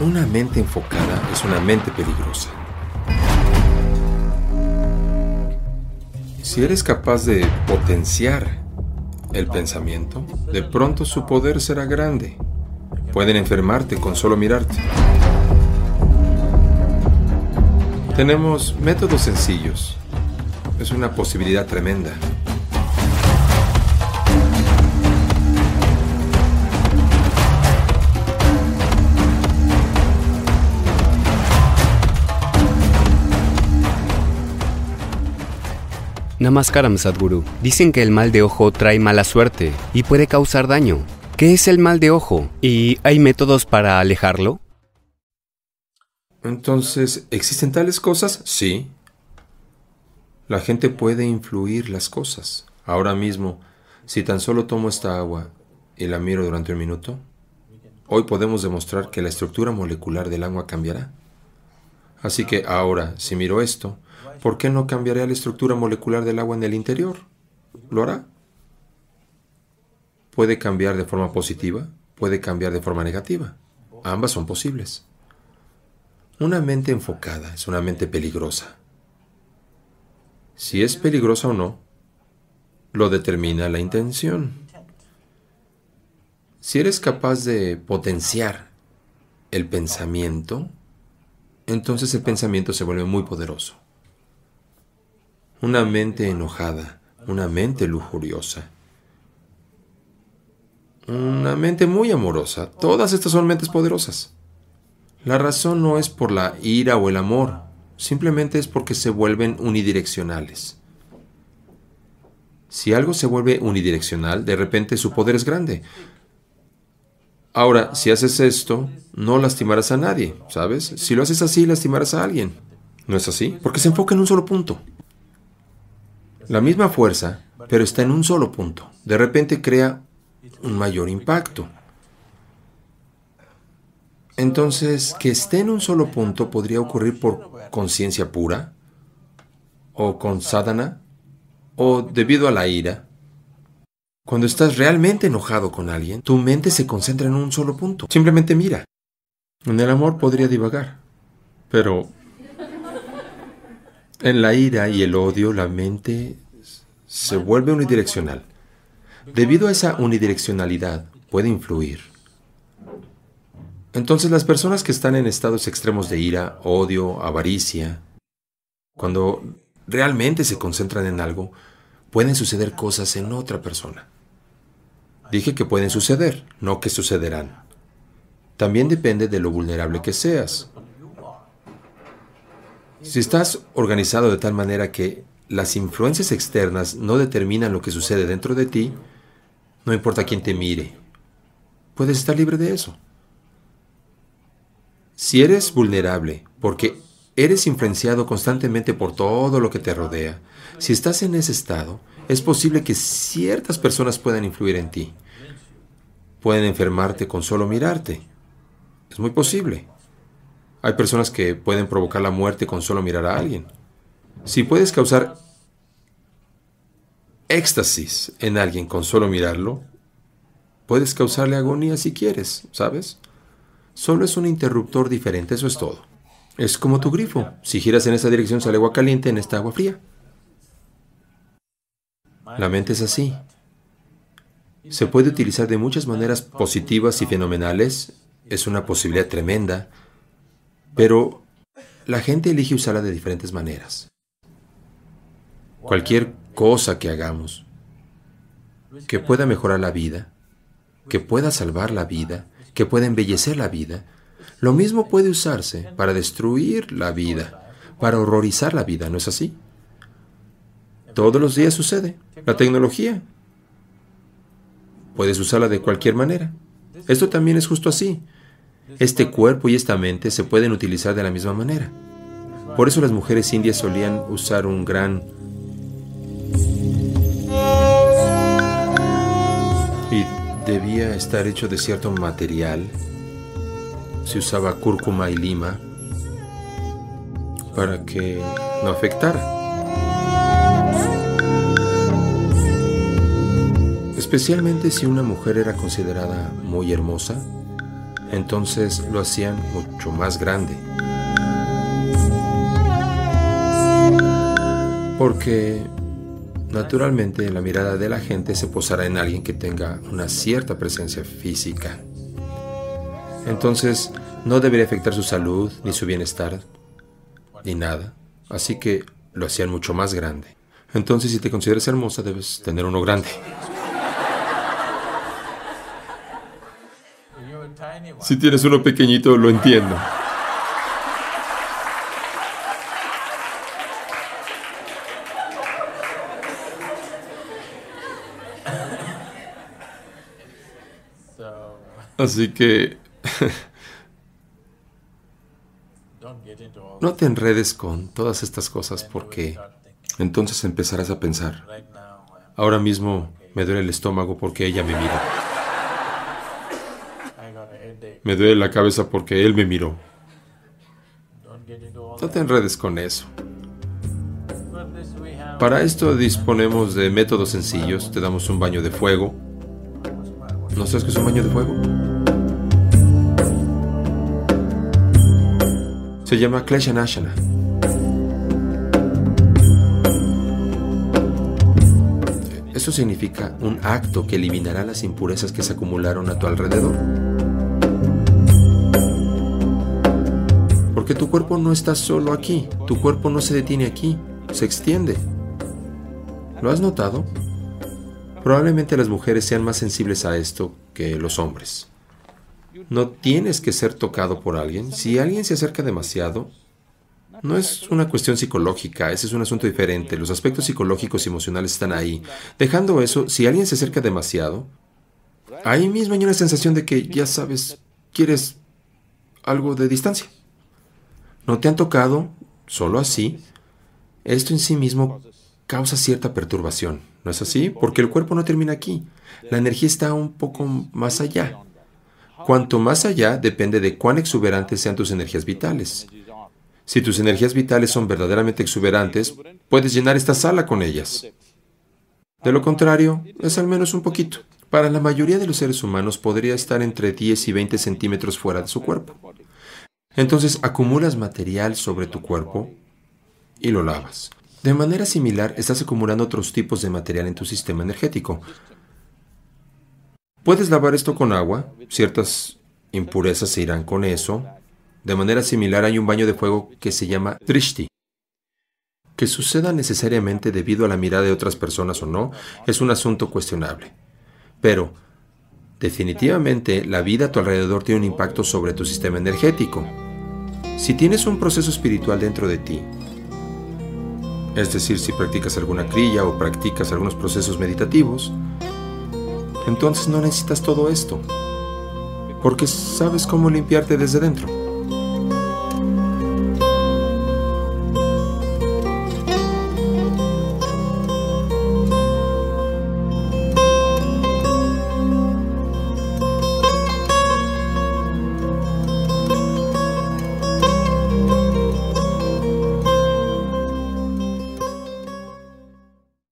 Una mente enfocada es una mente peligrosa. Si eres capaz de potenciar el pensamiento, de pronto su poder será grande. Pueden enfermarte con solo mirarte. Tenemos métodos sencillos. Es una posibilidad tremenda. Namaskaram Sadhguru. Dicen que el mal de ojo trae mala suerte y puede causar daño. ¿Qué es el mal de ojo? ¿Y hay métodos para alejarlo? Entonces, ¿existen tales cosas? Sí. La gente puede influir las cosas. Ahora mismo, si tan solo tomo esta agua y la miro durante un minuto, hoy podemos demostrar que la estructura molecular del agua cambiará. Así que ahora, si miro esto, ¿por qué no cambiaré la estructura molecular del agua en el interior? ¿Lo hará? Puede cambiar de forma positiva, puede cambiar de forma negativa. Ambas son posibles. Una mente enfocada es una mente peligrosa. Si es peligrosa o no, lo determina la intención. Si eres capaz de potenciar el pensamiento, entonces el pensamiento se vuelve muy poderoso. Una mente enojada, una mente lujuriosa, una mente muy amorosa, todas estas son mentes poderosas. La razón no es por la ira o el amor, simplemente es porque se vuelven unidireccionales. Si algo se vuelve unidireccional, de repente su poder es grande. Ahora, si haces esto, no lastimarás a nadie, ¿sabes? Si lo haces así, lastimarás a alguien. ¿No es así? Porque se enfoca en un solo punto. La misma fuerza, pero está en un solo punto. De repente crea un mayor impacto. Entonces, que esté en un solo punto podría ocurrir por conciencia pura, o con sadhana, o debido a la ira. Cuando estás realmente enojado con alguien, tu mente se concentra en un solo punto. Simplemente mira. En el amor podría divagar, pero en la ira y el odio la mente se vuelve unidireccional. Debido a esa unidireccionalidad, puede influir entonces las personas que están en estados extremos de ira, odio, avaricia, cuando realmente se concentran en algo, pueden suceder cosas en otra persona. Dije que pueden suceder, no que sucederán. También depende de lo vulnerable que seas. Si estás organizado de tal manera que las influencias externas no determinan lo que sucede dentro de ti, no importa quién te mire, puedes estar libre de eso. Si eres vulnerable porque eres influenciado constantemente por todo lo que te rodea, si estás en ese estado, es posible que ciertas personas puedan influir en ti. Pueden enfermarte con solo mirarte. Es muy posible. Hay personas que pueden provocar la muerte con solo mirar a alguien. Si puedes causar éxtasis en alguien con solo mirarlo, puedes causarle agonía si quieres, ¿sabes? Solo es un interruptor diferente, eso es todo. Es como tu grifo. Si giras en esa dirección sale agua caliente, en esta agua fría. La mente es así. Se puede utilizar de muchas maneras positivas y fenomenales. Es una posibilidad tremenda. Pero la gente elige usarla de diferentes maneras. Cualquier cosa que hagamos que pueda mejorar la vida, que pueda salvar la vida, que puede embellecer la vida, lo mismo puede usarse para destruir la vida, para horrorizar la vida, ¿no es así? Todos los días sucede. La tecnología. Puedes usarla de cualquier manera. Esto también es justo así. Este cuerpo y esta mente se pueden utilizar de la misma manera. Por eso las mujeres indias solían usar un gran debía estar hecho de cierto material. Se usaba cúrcuma y lima para que no afectara. Especialmente si una mujer era considerada muy hermosa, Entonces lo hacían mucho más grande. Porque naturalmente la mirada de la gente se posará en alguien que tenga una cierta presencia física. Entonces no debería afectar su salud, ni su bienestar, ni nada. Así que lo hacían mucho más grande. Entonces si te consideras hermosa debes tener uno grande. Si tienes uno pequeñito, lo entiendo. Así que no te enredes con todas estas cosas porque entonces empezarás a pensar, ahora mismo me duele el estómago porque ella me mira. Me duele la cabeza porque él me miró. No te enredes con eso. Para esto disponemos de métodos sencillos. Te damos un baño de fuego. ¿No sabes qué es un baño de fuego? Se llama Kleshanashana. Eso significa un acto que eliminará las impurezas que se acumularon a tu alrededor. Tu cuerpo no está solo aquí, tu cuerpo no se detiene aquí, se extiende. ¿Lo has notado? Probablemente las mujeres sean más sensibles a esto que los hombres. No tienes que ser tocado por alguien. Si alguien se acerca demasiado, no es una cuestión psicológica, ese es un asunto diferente. Los aspectos psicológicos y emocionales están ahí. Dejando eso, si alguien se acerca demasiado, ahí mismo hay una sensación de que, ya sabes, quieres algo de distancia. No te han tocado, solo así. Esto en sí mismo causa cierta perturbación, ¿no es así? Porque el cuerpo no termina aquí. La energía está un poco más allá. Cuanto más allá depende de cuán exuberantes sean tus energías vitales. Si tus energías vitales son verdaderamente exuberantes, puedes llenar esta sala con ellas. De lo contrario, es al menos un poquito. Para la mayoría de los seres humanos podría estar entre 10 y 20 centímetros fuera de su cuerpo. Entonces acumulas material sobre tu cuerpo y lo lavas. De manera similar, estás acumulando otros tipos de material en tu sistema energético. Puedes lavar esto con agua, ciertas impurezas se irán con eso. De manera similar hay un baño de fuego que se llama drishti. Que suceda necesariamente debido a la mirada de otras personas o no es un asunto cuestionable. Pero, definitivamente, la vida a tu alrededor tiene un impacto sobre tu sistema energético. Si tienes un proceso espiritual dentro de ti, es decir, si practicas alguna crilla o practicas algunos procesos meditativos, entonces no necesitas todo esto, porque sabes cómo limpiarte desde dentro.